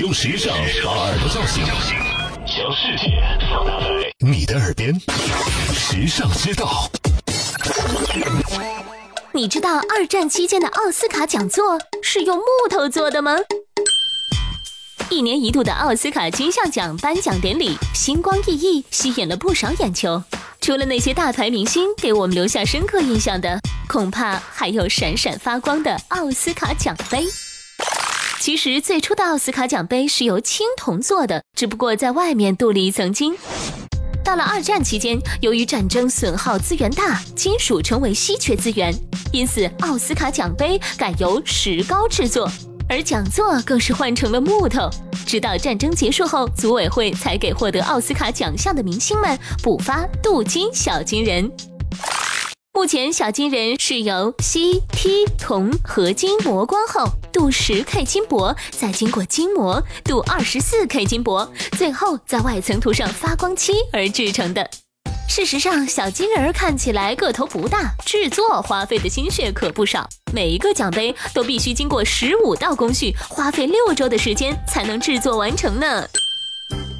用时尚把耳朵叫醒，将世界放大在你的耳边。时尚之道，你知道二战期间的奥斯卡讲座是用木头做的吗？一年一度的奥斯卡金像奖颁奖典礼星光熠熠，吸引了不少眼球。除了那些大牌明星给我们留下深刻印象的，恐怕还有闪闪发光的奥斯卡奖杯。其实最初的奥斯卡奖杯是由青铜做的，只不过在外面镀了一层金。到了二战期间，由于战争损耗资源大，金属成为稀缺资源，因此奥斯卡奖杯改由石膏制作。而讲座更是换成了木头，直到战争结束后，组委会才给获得奥斯卡奖项的明星们补发镀金小金人。目前，小金人是由锡、锑、铜合金磨光后镀十 K 金箔，再经过金磨镀二十四 K 金箔，最后在外层涂上发光漆而制成的。事实上，小金人看起来个头不大，制作花费的心血可不少。每一个奖杯都必须经过十五道工序，花费六周的时间才能制作完成呢。